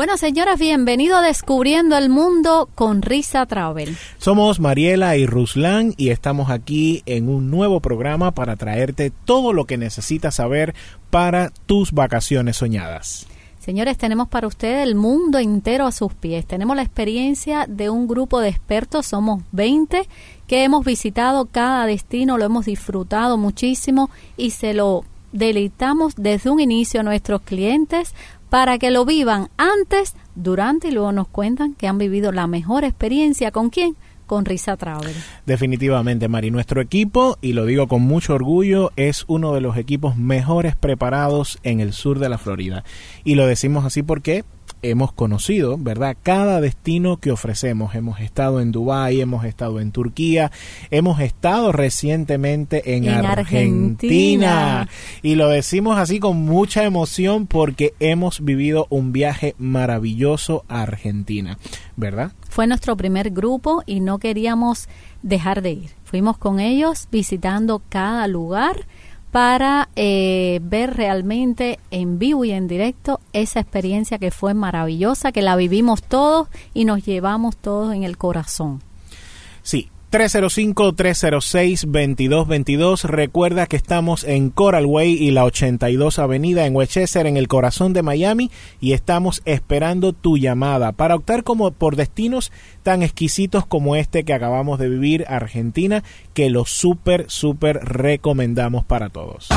Bueno, señoras, bienvenido a Descubriendo el Mundo con Risa Travel. Somos Mariela y Ruslan y estamos aquí en un nuevo programa para traerte todo lo que necesitas saber para tus vacaciones soñadas. Señores, tenemos para ustedes el mundo entero a sus pies. Tenemos la experiencia de un grupo de expertos, somos 20, que hemos visitado cada destino, lo hemos disfrutado muchísimo y se lo deleitamos desde un inicio a nuestros clientes para que lo vivan antes, durante y luego nos cuentan que han vivido la mejor experiencia. ¿Con quién? con Risa Travel. Definitivamente, Mari. Nuestro equipo, y lo digo con mucho orgullo, es uno de los equipos mejores preparados en el sur de la Florida. Y lo decimos así porque hemos conocido, ¿verdad? Cada destino que ofrecemos. Hemos estado en Dubái, hemos estado en Turquía, hemos estado recientemente en, Argentina. Y lo decimos así con mucha emoción porque hemos vivido un viaje maravilloso a Argentina, ¿verdad? Fue nuestro primer grupo y no queríamos dejar de ir. Fuimos con ellos visitando cada lugar para eh, ver realmente en vivo y en directo esa experiencia que fue maravillosa, que la vivimos todos y nos llevamos todos en el corazón. Sí, 305-306-2222. Recuerda que estamos en Coral Way y la 82 Avenida en Westchester, en el corazón de Miami, y estamos esperando tu llamada para optar como por destinos tan exquisitos como este que acabamos de vivir, Argentina, que lo súper, súper recomendamos para todos.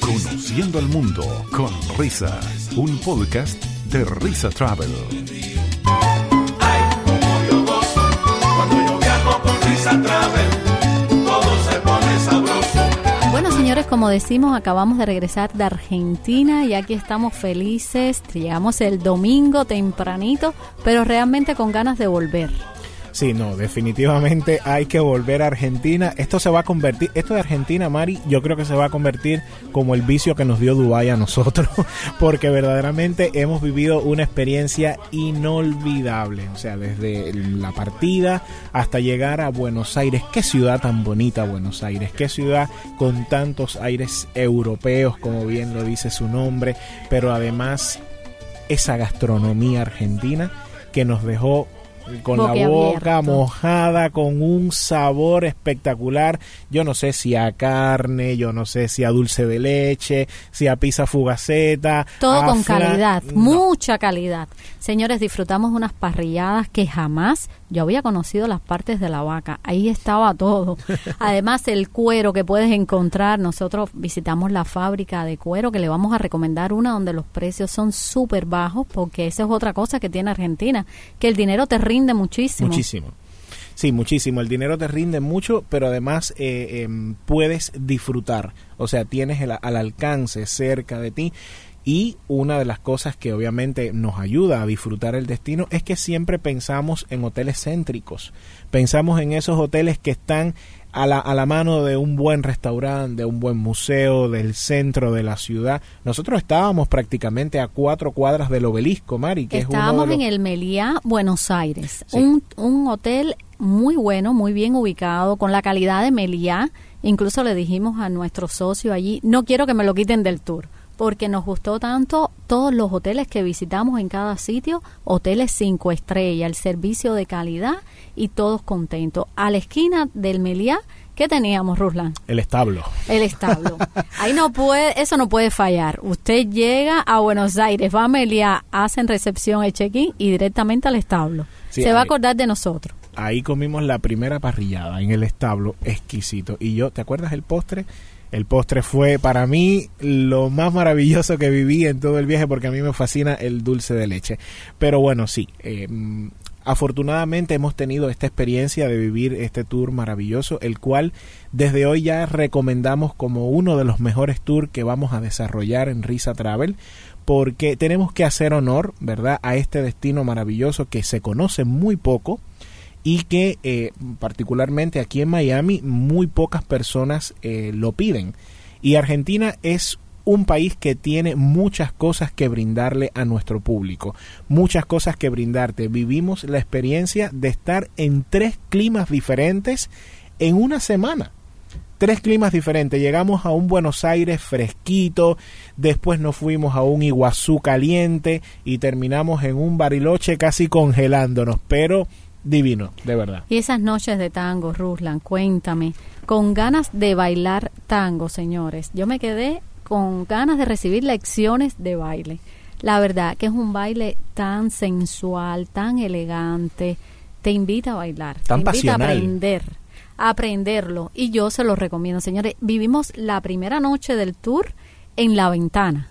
Conociendo al mundo con risa, un podcast de Risa Travel. Bueno, señores, como decimos, acabamos de regresar de Argentina y aquí estamos felices. Llegamos el domingo tempranito, pero realmente con ganas de volver. Sí, no, definitivamente hay que volver a Argentina. Esto se va a convertir, esto de Argentina, Mari, yo creo que se va a convertir como el vicio que nos dio Dubái a nosotros, porque verdaderamente hemos vivido una experiencia inolvidable. O sea, desde la partida hasta llegar a Buenos Aires. Qué ciudad tan bonita Buenos Aires, qué ciudad con tantos aires europeos, como bien lo dice su nombre, pero además esa gastronomía argentina que nos dejó con la boca mojada, con un sabor espectacular. Yo no sé si a carne, yo no sé si a dulce de leche, si a pizza fugaceta. Todo con calidad, mucha calidad. Señores, disfrutamos unas parrilladas que jamás yo había conocido las partes de la vaca. Ahí estaba todo. Además, el cuero que puedes encontrar. Nosotros visitamos la fábrica de cuero que le vamos a recomendar una donde los precios son súper bajos porque esa es otra cosa que tiene Argentina, que el dinero te rinde muchísimo. Muchísimo. Sí, muchísimo. El dinero te rinde mucho, pero además eh, em, puedes disfrutar. O sea, tienes el, al alcance cerca de ti. Y una de las cosas que obviamente nos ayuda a disfrutar el destino es que siempre pensamos en hoteles céntricos. Pensamos en esos hoteles que están a la, a la mano de un buen restaurante, de un buen museo, del centro de la ciudad. Nosotros estábamos prácticamente a cuatro cuadras del obelisco, Mari. Que estábamos es en el Meliá, Buenos Aires. Un, un hotel muy bueno, muy bien ubicado, con la calidad de Meliá. Incluso le dijimos a nuestro socio allí, no quiero que me lo quiten del tour porque nos gustó tanto todos los hoteles que visitamos en cada sitio, hoteles cinco estrellas, el servicio de calidad y todos contentos. A la esquina del Meliá, ¿qué teníamos, Ruslan? El establo. El establo. Ahí no puede, eso no puede fallar. Usted llega a Buenos Aires, va a Meliá, hacen recepción, el check-in y directamente al establo. Se va a acordar de nosotros ahí comimos la primera parrillada en el establo, exquisito. Y yo, ¿te acuerdas el postre? El postre fue para mí lo más maravilloso que viví en todo el viaje porque a mí me fascina el dulce de leche. Pero bueno, sí, eh, afortunadamente hemos tenido esta experiencia de vivir este tour maravilloso, el cual desde hoy ya recomendamos como uno de los mejores tours que vamos a desarrollar en Risa Travel porque tenemos que hacer honor, ¿verdad?, a este destino maravilloso que se conoce muy poco y que eh, particularmente aquí en Miami muy pocas personas eh, lo piden. Y Argentina es un país que tiene muchas cosas que brindarle a nuestro público, muchas cosas que brindarte. Vivimos la experiencia de estar en tres climas diferentes en una semana. tres climas diferentes. Llegamos a un Buenos Aires fresquito, después nos fuimos a un Iguazú caliente y terminamos en un Bariloche casi congelándonos, pero divino, de verdad. Y esas noches de tango, Ruslan, cuéntame, con ganas de bailar tango, señores. Yo me quedé con ganas de recibir lecciones de baile. La verdad que es un baile tan sensual, tan elegante, te invita a bailar, Tan te invita pasional. a aprender, a aprenderlo. Y yo se lo recomiendo, señores. Vivimos la primera noche del tour en La Ventana.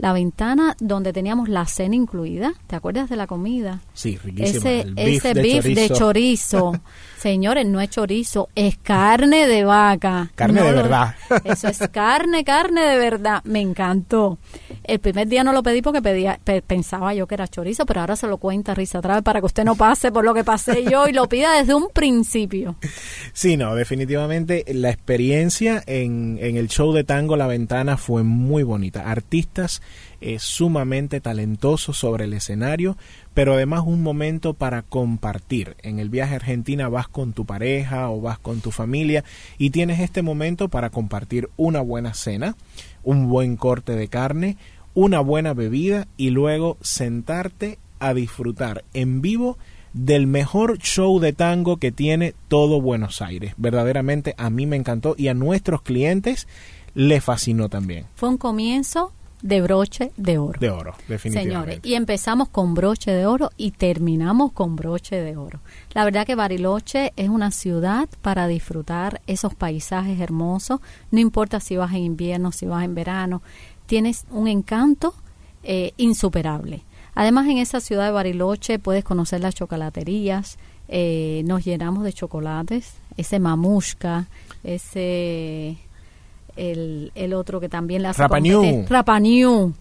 La Ventana donde teníamos la cena incluida. ¿Te acuerdas de la comida? Sí, riquísimo. Ese, El ese de beef de chorizo. Señores, no es chorizo, es carne de vaca. Carne No de lo- verdad. Eso es carne, carne de verdad. Me encantó. El primer día no lo pedí porque pedía, pe- pensaba yo que era chorizo, pero ahora se lo cuenta Risa Travel para que usted no pase por lo que pasé yo y lo pida desde un principio. Sí, no, definitivamente la experiencia en, en el show de tango La Ventana fue muy bonita. Artistas eh, sumamente talentosos sobre el escenario, pero además un momento para compartir. En el viaje a Argentina vas con tu pareja o vas con tu familia y tienes este momento para compartir una buena cena, un buen corte de carne, una buena bebida y luego sentarte a disfrutar en vivo del mejor show de tango que tiene todo Buenos Aires. Verdaderamente a mí me encantó y a nuestros clientes le fascinó también. Fue un comienzo de broche de oro. De oro, definitivamente. Señores, y empezamos con broche de oro y terminamos con broche de oro. La verdad que Bariloche es una ciudad para disfrutar esos paisajes hermosos, no importa si vas en invierno, si vas en verano, tienes un encanto eh, insuperable. Además, en esa ciudad de Bariloche puedes conocer las chocolaterías, eh, nos llenamos de chocolates, ese mamushka, ese el, el otro que también le hace Rapa New. competencia- Rapa New.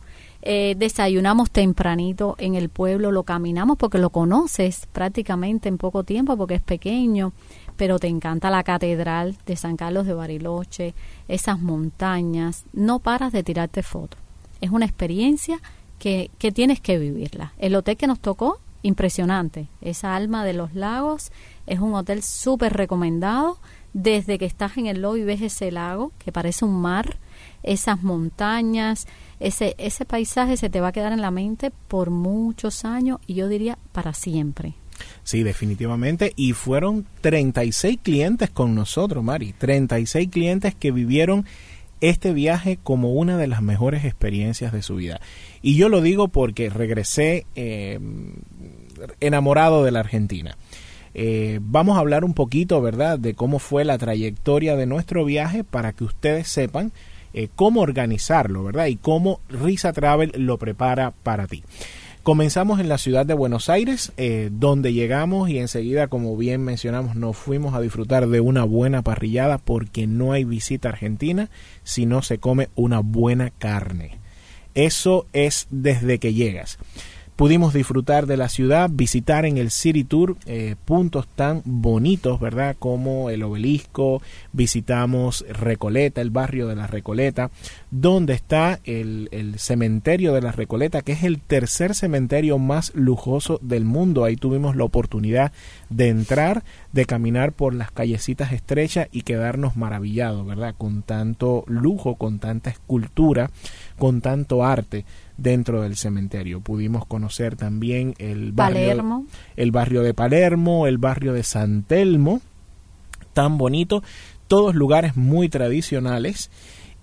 Eh, desayunamos tempranito en el pueblo, lo caminamos porque lo conoces prácticamente en poco tiempo porque es pequeño, pero te encanta la catedral de San Carlos de Bariloche, esas montañas, no paras de tirarte fotos. Es una experiencia que, que tienes que vivirla. El hotel que nos tocó, impresionante. Esa alma de los lagos es un hotel súper recomendado. Desde que estás en el lobby ves ese lago que parece un mar, esas montañas, ese, ese paisaje se te va a quedar en la mente por muchos años y yo diría para siempre. Sí, definitivamente. Y fueron 36 clientes con nosotros, Mari. 36 clientes que vivieron este viaje como una de las mejores experiencias de su vida. Y yo lo digo porque regresé eh, enamorado de la Argentina. Eh, vamos a hablar un poquito, ¿verdad?, de cómo fue la trayectoria de nuestro viaje para que ustedes sepan eh, cómo organizarlo, ¿verdad? Y cómo Risa Travel lo prepara para ti. Comenzamos en la ciudad de Buenos Aires, eh, donde llegamos y enseguida, como bien mencionamos, nos fuimos a disfrutar de una buena parrillada porque no hay visita argentina si no se come una buena carne. Eso es desde que llegas. Pudimos disfrutar de la ciudad, visitar en el City Tour eh, puntos tan bonitos, ¿verdad? Como el obelisco, visitamos Recoleta, el barrio de la Recoleta, donde está el, el cementerio de la Recoleta, que es el tercer cementerio más lujoso del mundo. Ahí tuvimos la oportunidad de entrar, de caminar por las callecitas estrechas y quedarnos maravillados, ¿verdad? Con tanto lujo, con tanta escultura, con tanto arte dentro del cementerio. Pudimos conocer también el barrio, Palermo. el barrio de Palermo, el barrio de San Telmo, tan bonito, todos lugares muy tradicionales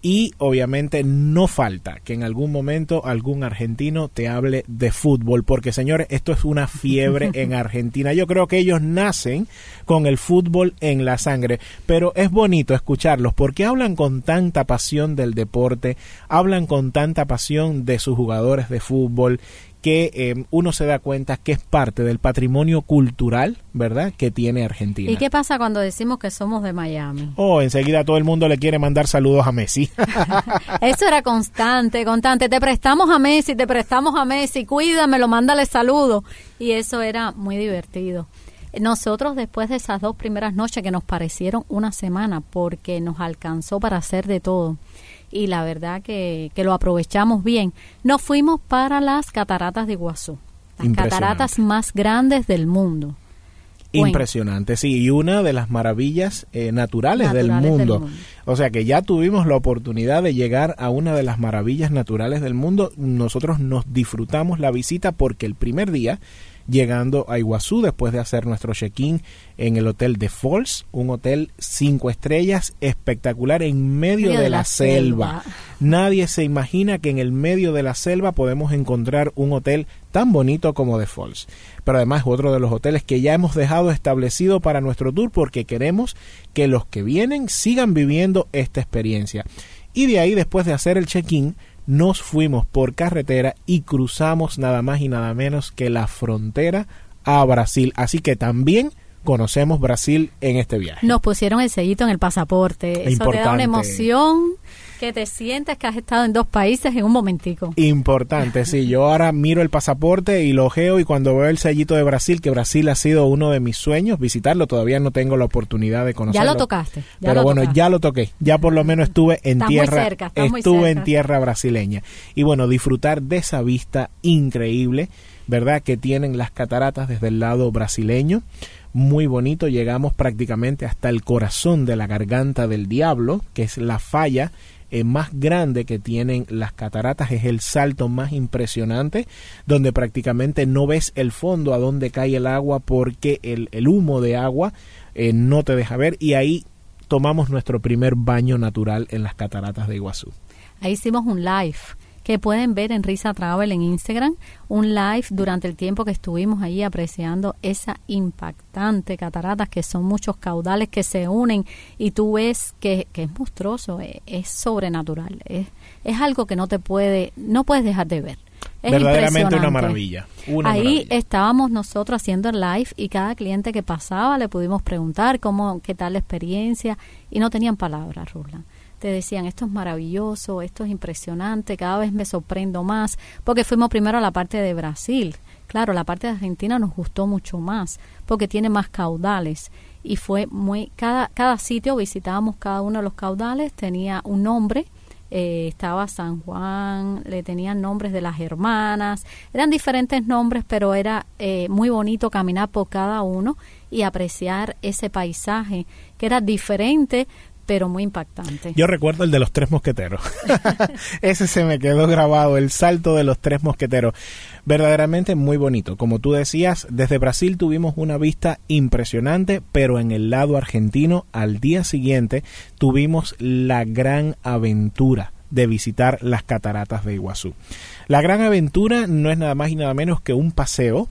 y obviamente no falta que en algún momento algún argentino te hable de fútbol, porque señores, esto es una fiebre en Argentina. Yo creo que ellos nacen con el fútbol en la sangre, pero es bonito escucharlos porque hablan con tanta pasión del deporte, hablan con tanta pasión de sus jugadores de fútbol que eh, uno se da cuenta que es parte del patrimonio cultural, ¿verdad?, que tiene Argentina. ¿Y qué pasa cuando decimos que somos de Miami? Oh, enseguida todo el mundo le quiere mandar saludos a Messi. Eso era constante, constante. Te prestamos a Messi, te prestamos a Messi, cuídamelo, mándale saludos. Y eso era muy divertido. Nosotros después de esas dos primeras noches que nos parecieron una semana porque nos alcanzó para hacer de todo y la verdad que, que lo aprovechamos bien, nos fuimos para las cataratas de Iguazú, las cataratas más grandes del mundo. Bueno, Impresionante, sí, y una de las maravillas eh, naturales, del, Naturales del mundo. mundo. O sea que ya tuvimos la oportunidad de llegar a una de las maravillas naturales del mundo. Nosotros nos disfrutamos la visita porque el primer día llegando a Iguazú después de hacer nuestro check-in en el hotel de Falls, un hotel cinco estrellas espectacular en medio, de, la, selva. Nadie se imagina que en el medio de la selva podemos encontrar un hotel tan bonito como The Falls. Pero además es otro de los hoteles que ya hemos dejado establecido para nuestro tour porque queremos que los que vienen sigan viviendo esta experiencia. Y de ahí, después de hacer el check-in, nos fuimos por carretera y cruzamos nada más y nada menos que la frontera a Brasil. Así que también conocemos Brasil en este viaje. Nos pusieron el sellito en el pasaporte. Eso te da una emoción que te sientes que has estado en dos países en un momentico. Importante, sí. Yo ahora miro el pasaporte y lo ojeo y cuando veo el sellito de Brasil, que Brasil ha sido uno de mis sueños, visitarlo, todavía no tengo la oportunidad de conocerlo. Ya lo tocaste. pero bueno, ya lo toqué. Ya por lo menos estuve en tierra, estuve en tierra brasileña. Y bueno, disfrutar de esa vista increíble, ¿verdad? Que tienen las cataratas desde el lado brasileño muy bonito. Llegamos prácticamente hasta el corazón de la garganta del diablo, que es la falla eh, más grande que tienen las cataratas, es el salto más impresionante, donde prácticamente no ves el fondo a donde cae el agua porque el, el humo de agua eh, no te deja ver y ahí tomamos nuestro primer baño natural en las cataratas de Iguazú. Ahí hicimos un live que pueden ver en Risa Travel en Instagram, un live durante el tiempo que estuvimos ahí apreciando esa impactante cataratas que son muchos caudales que se unen y tú ves que, es monstruoso, es, es sobrenatural, es, es algo que no te puede, no puedes dejar de ver. Es verdaderamente una maravilla. Ahí estábamos nosotros haciendo el live y cada cliente que pasaba le pudimos preguntar cómo, qué tal la experiencia y no tenían palabras, Ruslan te decían, esto es maravilloso, esto es impresionante, cada vez me sorprendo más, porque fuimos primero a la parte de Brasil. Claro, la parte de Argentina nos gustó mucho más, porque tiene más caudales y fue muy cada cada sitio visitábamos cada uno de los caudales tenía un nombre eh, estaba San Juan le tenían nombres de las hermanas eran diferentes nombres pero era eh, muy bonito caminar por cada uno y apreciar ese paisaje que era diferente pero muy impactante. Yo recuerdo el de los tres mosqueteros. Ese se me quedó grabado, el salto de los tres mosqueteros. Verdaderamente muy bonito. Como tú decías, desde Brasil tuvimos una vista impresionante, pero en el lado argentino, al día siguiente, tuvimos la gran aventura de visitar las cataratas de Iguazú. La gran aventura no es nada más y nada menos que un paseo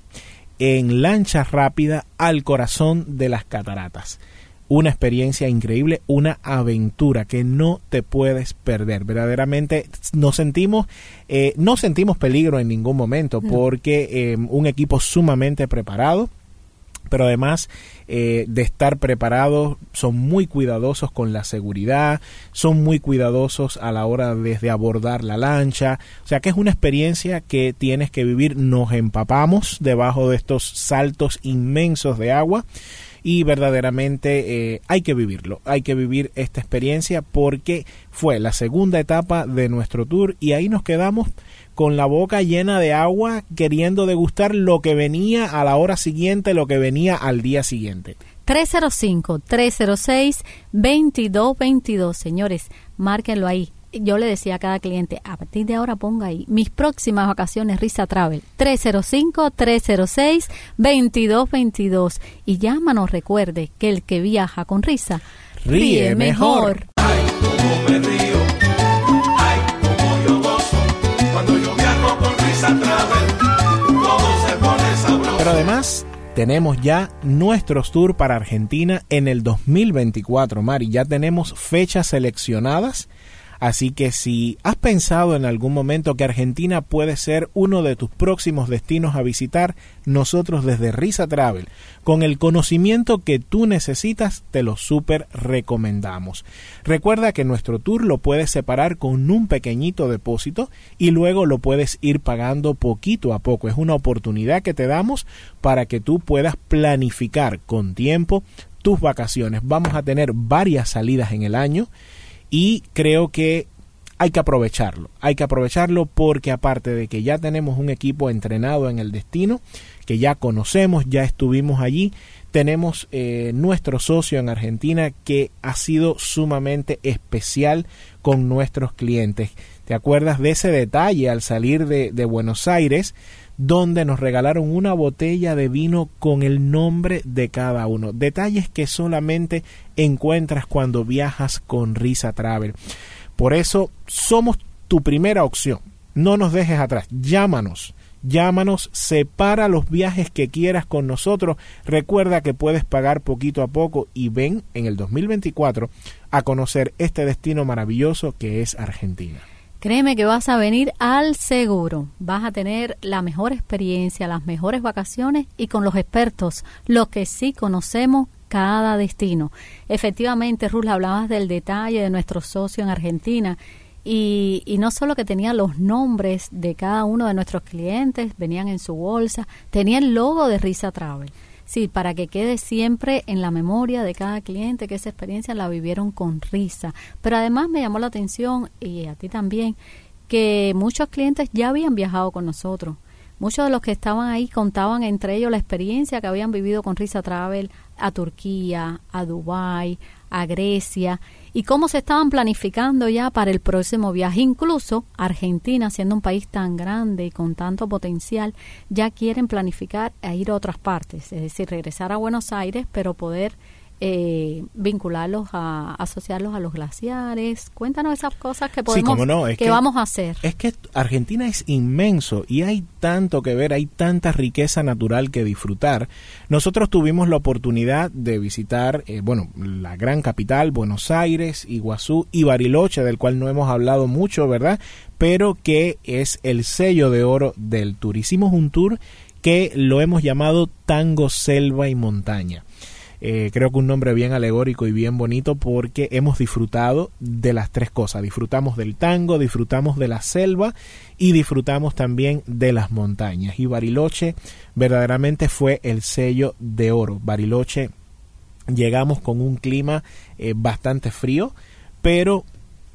en lancha rápida al corazón de las cataratas una experiencia increíble, una aventura que no te puedes perder. Verdaderamente nos sentimos, eh, no sentimos peligro en ningún momento porque eh, un equipo sumamente preparado, pero además eh, de estar preparados son muy cuidadosos con la seguridad, son muy cuidadosos a la hora de, abordar la lancha, o sea que es una experiencia que tienes que vivir, nos empapamos debajo de estos saltos inmensos de agua y verdaderamente eh, hay que vivirlo, hay que vivir esta experiencia porque fue la segunda etapa de nuestro tour y ahí nos quedamos con la boca llena de agua queriendo degustar lo que venía a la hora siguiente, lo que venía al día siguiente. 305-306-2222, señores, márquenlo ahí yo le decía a cada cliente, a partir de ahora ponga ahí mis próximas vacaciones Risa Travel 305-306-2222 y llámanos, recuerde que el que viaja con risa ríe, mejor. Ay, me río, ay, yo gozo, cuando yo viajo con Risa Travel, todo se pone sabroso. Pero además tenemos ya nuestros tours para Argentina en el 2024, Mari. Ya tenemos fechas seleccionadas Así que si has pensado en algún momento que Argentina puede ser uno de tus próximos destinos a visitar, nosotros desde Risa Travel, con el conocimiento que tú necesitas, te lo súper recomendamos. Recuerda que nuestro tour lo puedes separar con un pequeñito depósito y luego lo puedes ir pagando poquito a poco. Es una oportunidad que te damos para que tú puedas planificar con tiempo tus vacaciones. Vamos a tener varias salidas en el año y creo que hay que aprovecharlo, hay que aprovecharlo porque aparte de que ya tenemos un equipo entrenado en el destino, que ya conocemos, ya estuvimos allí, tenemos eh, nuestro socio en Argentina que ha sido sumamente especial con nuestros clientes. ¿Te acuerdas de ese detalle al salir de, de Buenos Aires? Donde nos regalaron una botella de vino con el nombre de cada uno. Detalles que solamente encuentras cuando viajas con Risa Travel. Por eso somos tu primera opción. No nos dejes atrás. Llámanos. Llámanos, separa los viajes que quieras con nosotros. Recuerda que puedes pagar poquito a poco y ven en el 2024 a conocer este destino maravilloso que es Argentina. Créeme que vas a venir al seguro, vas a tener la mejor experiencia, las mejores vacaciones y con los expertos, los que sí conocemos cada destino. Efectivamente, Ruth, hablabas del detalle de nuestro socio en Argentina y, y, no solo que tenía los nombres de cada uno de nuestros clientes, venían en su bolsa, tenía el logo de Risa Travel. Sí, para que quede siempre en la memoria de cada cliente que esa experiencia la vivieron con risa. Pero además me llamó la atención, y a ti también, que muchos clientes ya habían viajado con nosotros. Muchos de los que estaban ahí contaban entre ellos la experiencia que habían vivido con Risa Travel a Turquía, a Dubái, a Grecia y cómo se estaban planificando ya para el próximo viaje. Incluso Argentina, siendo un país tan grande y con tanto potencial, ya quieren planificar a ir a otras partes, es decir, regresar a Buenos Aires, pero poder eh, vincularlos a asociarlos a los glaciares. Cuéntanos esas cosas que podemos que, vamos a hacer. Es que Argentina es inmenso y hay tanto que ver, hay tanta riqueza natural que disfrutar. Nosotros tuvimos la oportunidad de visitar, eh, bueno, la gran capital, Buenos Aires, Iguazú y Bariloche, del cual no hemos hablado mucho, ¿verdad? Pero que es el sello de oro del tour. Hicimos un tour que lo hemos llamado Tango, Selva y Montaña. Eh, creo que un nombre bien alegórico y bien bonito porque hemos disfrutado de las tres cosas. Disfrutamos del tango, disfrutamos de la selva y disfrutamos también de las montañas. Y Bariloche verdaderamente fue el sello de oro. Bariloche llegamos con un clima eh, bastante frío, pero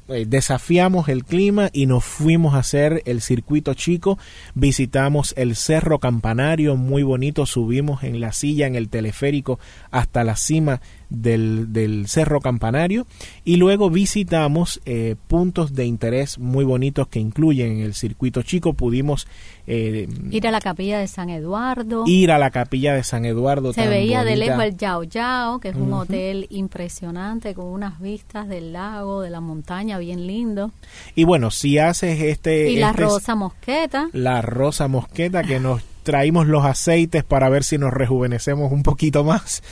eh, desafiamos el clima y nos fuimos a hacer el circuito chico, visitamos el Cerro Campanario, muy bonito, subimos en la silla, en el teleférico hasta la cima del, del Cerro Campanario y luego visitamos eh, puntos de interés muy bonitos que incluyen el circuito chico. Pudimos eh, ir a la capilla de San Eduardo. Ir a la capilla de San Eduardo. Se veía de lejos el Yao Yao, que es un hotel impresionante con unas vistas del lago, de la montaña, bien lindo. Y bueno, si haces este... Y la este rosa mosqueta. La rosa mosqueta que nos traímos los aceites para ver si nos rejuvenecemos un poquito más.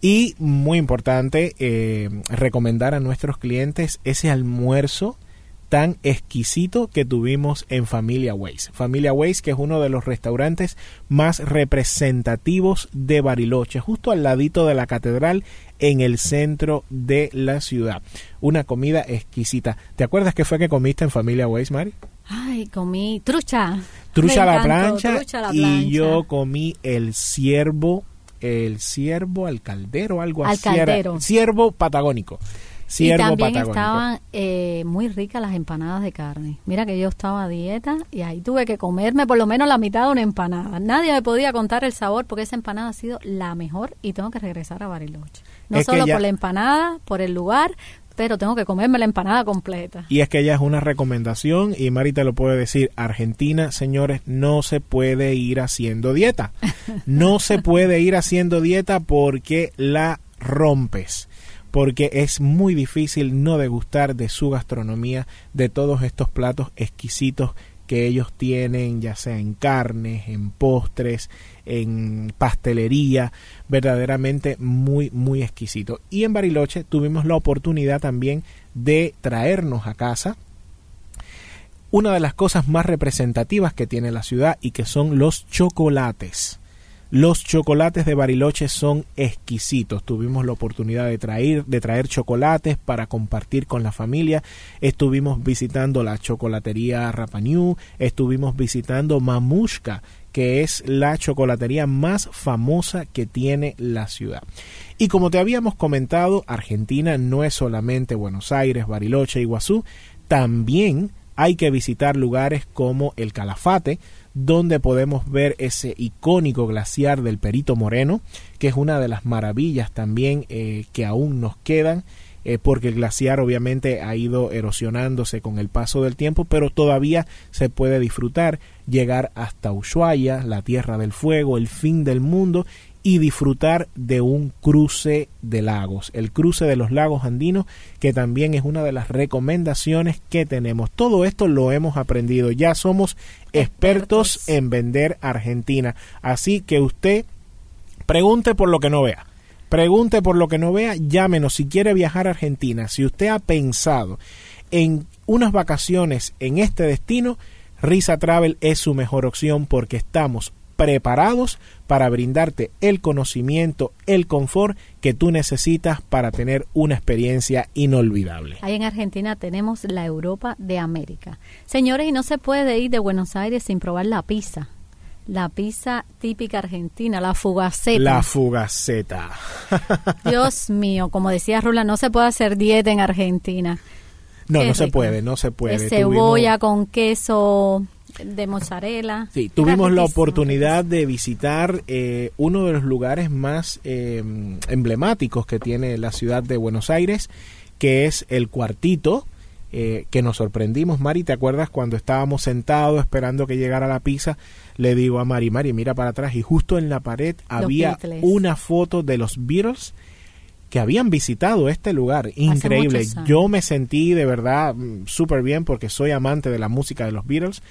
Y muy importante, eh, recomendar a nuestros clientes ese almuerzo tan exquisito que tuvimos en Familia Ways. Familia Ways, que es uno de los restaurantes más representativos de Bariloche, justo al ladito de la catedral en el centro de la ciudad. Una comida exquisita. ¿Te acuerdas qué fue que comiste en Familia Ways, Mari? Ay, comí trucha. Trucha a la, plancha, y yo comí el ciervo, el ciervo al caldero, algo al así. Caldero. Ciervo patagónico. Ciervo y también patagónico. estaban eh, muy ricas las empanadas de carne. Mira que yo estaba a dieta y ahí tuve que comerme por lo menos la mitad de una empanada. Nadie me podía contar el sabor porque esa empanada ha sido la mejor y tengo que regresar a Bariloche. No solo por la empanada, por el lugar, pero tengo que comerme la empanada completa. Y es que ella es una recomendación y Mari te lo puede decir, Argentina, señores, no se puede ir haciendo dieta. No se puede ir haciendo dieta porque la rompes porque es muy difícil no degustar de su gastronomía, de todos estos platos exquisitos que ellos tienen, ya sea en carnes, en postres, en pastelería, verdaderamente muy, muy exquisito. Y en Bariloche tuvimos la oportunidad también de traernos a casa una de las cosas más representativas que tiene la ciudad y que son los chocolates. Los chocolates de Bariloche son exquisitos. Tuvimos la oportunidad de traer, de traer chocolates para compartir con la familia. Estuvimos visitando la chocolatería Rapañú, estuvimos visitando Mamushka, que es la chocolatería más famosa que tiene la ciudad. Y como te habíamos comentado, Argentina no es solamente Buenos Aires, Bariloche, Iguazú, también hay que visitar lugares como el Calafate, donde podemos ver ese icónico glaciar del Perito Moreno, que es una de las maravillas también eh, que aún nos quedan. Eh, porque el glaciar obviamente ha ido erosionándose con el paso del tiempo, pero todavía se puede disfrutar, llegar hasta Ushuaia, la Tierra del Fuego, el fin del mundo, y disfrutar de un cruce de lagos, el cruce de los lagos andinos, que también es una de las recomendaciones que tenemos. Todo esto lo hemos aprendido, ya somos expertos, en vender Argentina, así que usted pregunte por lo que no vea. Pregunte por lo que no vea, llámenos si quiere viajar a Argentina. Si usted ha pensado en unas vacaciones en este destino, Risa Travel es su mejor opción porque estamos preparados para brindarte el conocimiento, el confort que tú necesitas para tener una experiencia inolvidable. Ahí en Argentina tenemos la Europa de América. Señores, y no se puede ir de Buenos Aires sin probar la pizza. La pizza típica argentina, la fugaceta. La fugaceta. Dios mío, como decía Rula, no se puede hacer dieta en Argentina. No, no se puede, no se puede. cebolla con queso de mozzarella. Sí, tuvimos la oportunidad de visitar eh, uno de los lugares más eh, emblemáticos que tiene la ciudad de Buenos Aires, que es el Cuartito, eh, que nos sorprendimos. Mari, ¿te acuerdas cuando estábamos sentados esperando que llegara la pizza? Le digo a Mari, Mari, mira para atrás y justo en la pared había una foto de los Beatles que habían visitado este lugar. Increíble. Yo me sentí de verdad mm, súper bien porque soy amante de la música de los Beatles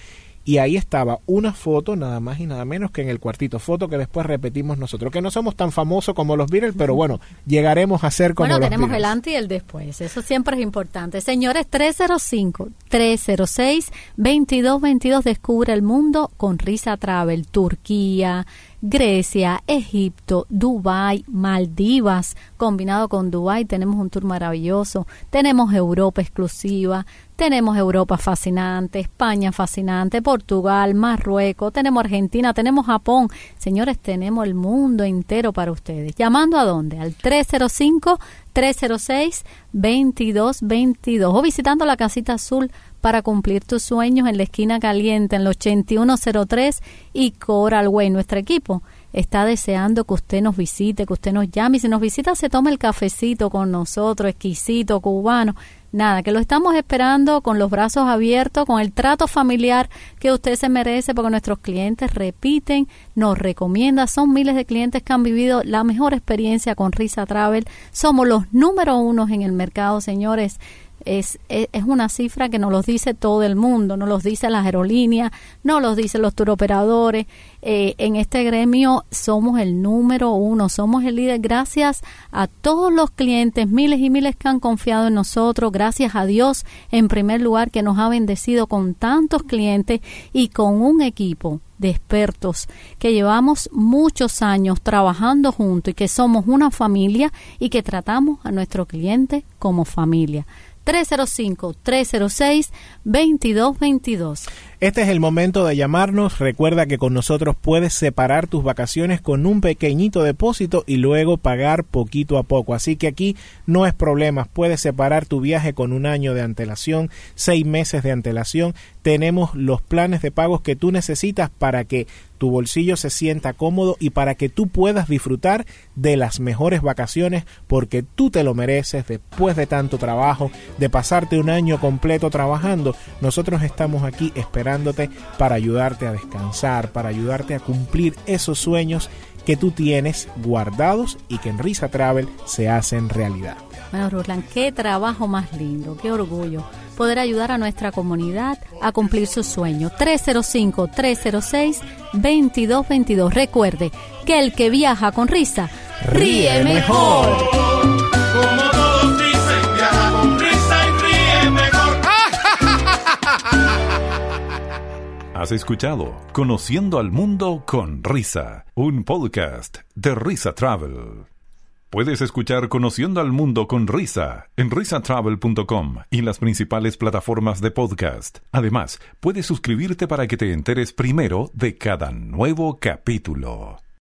y ahí estaba una foto nada más y nada menos que en el cuartito, foto que después repetimos nosotros, que no somos tan famosos como los Beatles, pero bueno, llegaremos a ser como bueno, los tenemos el antes y el después, eso siempre es importante. Señores, 305-306-2222, descubre el mundo con Risa Travel, Turquía, Grecia, Egipto, Dubai, Maldivas, combinado con Dubai tenemos un tour maravilloso, tenemos Europa exclusiva, tenemos Europa fascinante, España fascinante, Portugal, Marruecos, tenemos Argentina, tenemos Japón. Señores, tenemos el mundo entero para ustedes. ¿Llamando a dónde? Al 305-306-2222 o visitando la casita azul para cumplir tus sueños en la esquina caliente en el 8103 y Coral Way. Nuestro equipo está deseando que usted nos visite, que usted nos llame y si nos visita se tome el cafecito con nosotros, exquisito, cubano. Nada, que lo estamos esperando con los brazos abiertos, con el trato familiar que usted se merece, porque nuestros clientes repiten, nos recomiendan. Son miles de clientes que han vivido la mejor experiencia con Risa Travel. Somos los número uno en el mercado, señores es, es, una cifra que nos los dice todo el mundo, nos los dice las aerolíneas, nos los dicen los turoperadores. Eh, en este gremio somos el número uno, somos el líder gracias a todos los clientes, miles y miles que han confiado en nosotros, gracias a Dios en primer lugar que nos ha bendecido con tantos clientes y con un equipo de expertos que llevamos muchos años trabajando juntos y que somos una familia y que tratamos a nuestro cliente como familia. 305-306-2222. Este es el momento de llamarnos. Recuerda que con nosotros puedes separar tus vacaciones con un pequeñito depósito y luego pagar poquito a poco. Así que aquí no es problema. Puedes separar tu viaje con un año de antelación, seis meses de antelación. Tenemos los planes de pagos que tú necesitas para que tu bolsillo se sienta cómodo y para que tú puedas disfrutar de las mejores vacaciones porque tú te lo mereces después de tanto trabajo, de pasarte un año completo trabajando. Nosotros estamos aquí esperando para ayudarte a descansar, para ayudarte a cumplir esos sueños que tú tienes guardados y que en Risa Travel se hacen realidad. Bueno, Ruslan, qué trabajo más lindo, qué orgullo poder ayudar a nuestra comunidad a cumplir sus sueños. 305-306-2222. Recuerde que el que viaja con risa ríe mejor. Has escuchado Conociendo al Mundo con Risa, un podcast de Risa Travel. Puedes escuchar Conociendo al Mundo con Risa en risatravel.com y las principales plataformas de podcast. Además, puedes suscribirte para que te enteres primero de cada nuevo capítulo.